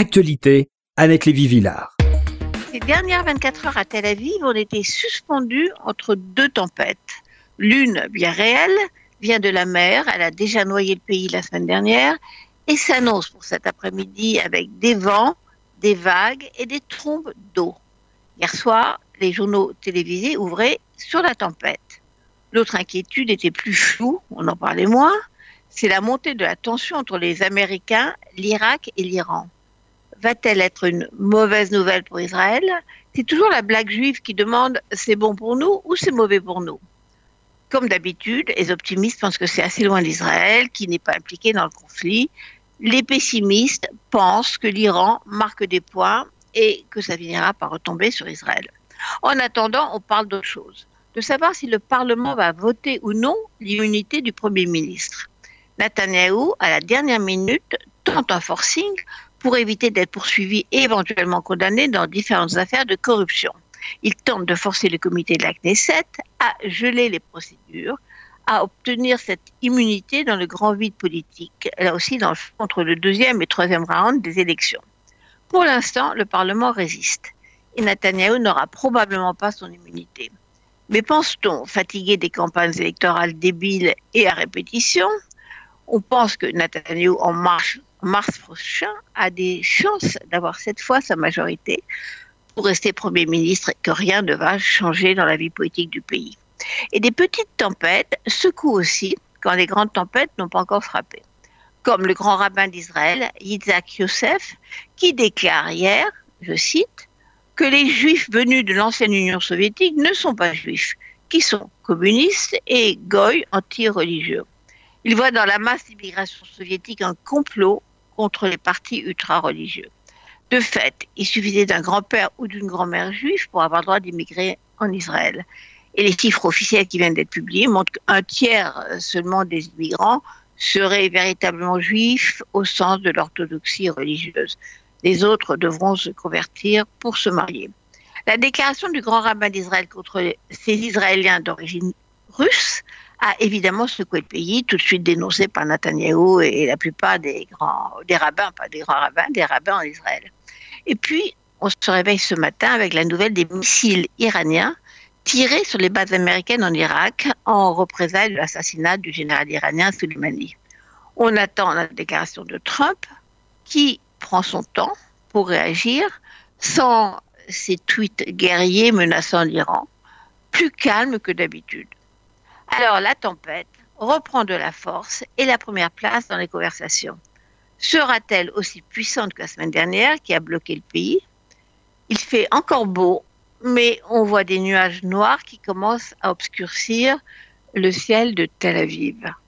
Actualité, Annette Lévy-Villard. Les dernières 24 heures à Tel Aviv ont été suspendues entre deux tempêtes. L'une, bien réelle, vient de la mer, elle a déjà noyé le pays la semaine dernière, et s'annonce pour cet après-midi avec des vents, des vagues et des trombes d'eau. Hier soir, les journaux télévisés ouvraient sur la tempête. L'autre inquiétude était plus floue, on en parlait moins, c'est la montée de la tension entre les Américains, l'Irak et l'Iran. Va-t-elle être une mauvaise nouvelle pour Israël? C'est toujours la blague juive qui demande c'est bon pour nous ou c'est mauvais pour nous? Comme d'habitude, les optimistes pensent que c'est assez loin d'Israël, qui n'est pas impliqué dans le conflit. Les pessimistes pensent que l'Iran marque des points et que ça finira par retomber sur Israël. En attendant, on parle d'autre chose, de savoir si le Parlement va voter ou non l'immunité du Premier ministre. Netanyahou, à la dernière minute, tente un forcing pour éviter d'être poursuivi et éventuellement condamné dans différentes affaires de corruption. Il tente de forcer le comité de la Knesset à geler les procédures, à obtenir cette immunité dans le grand vide politique, là aussi dans le, entre le deuxième et troisième round des élections. Pour l'instant, le Parlement résiste et Netanyahu n'aura probablement pas son immunité. Mais pense-t-on, fatigué des campagnes électorales débiles et à répétition, on pense que Netanyahu, en mars, mars prochain, a des chances d'avoir cette fois sa majorité pour rester Premier ministre et que rien ne va changer dans la vie politique du pays. Et des petites tempêtes secouent aussi quand les grandes tempêtes n'ont pas encore frappé. Comme le grand rabbin d'Israël, Yitzhak Yosef, qui déclare hier, je cite, que les juifs venus de l'ancienne Union soviétique ne sont pas juifs, qui sont communistes et goy anti-religieux. Il voit dans la masse d'immigration soviétique un complot contre les partis ultra-religieux. De fait, il suffisait d'un grand-père ou d'une grand-mère juive pour avoir droit d'immigrer en Israël. Et les chiffres officiels qui viennent d'être publiés montrent qu'un tiers seulement des immigrants seraient véritablement juifs au sens de l'orthodoxie religieuse. Les autres devront se convertir pour se marier. La déclaration du grand rabbin d'Israël contre ces Israéliens d'origine russe a évidemment secoué le pays, tout de suite dénoncé par Netanyahou et la plupart des grands, des rabbins, pas des grands rabbins, des rabbins en Israël. Et puis, on se réveille ce matin avec la nouvelle des missiles iraniens tirés sur les bases américaines en Irak en représailles de l'assassinat du général iranien Soleimani. On attend la déclaration de Trump qui prend son temps pour réagir sans ses tweets guerriers menaçant l'Iran, plus calme que d'habitude. Alors la tempête reprend de la force et la première place dans les conversations. Sera-t-elle aussi puissante que la semaine dernière qui a bloqué le pays? Il fait encore beau, mais on voit des nuages noirs qui commencent à obscurcir le ciel de Tel Aviv.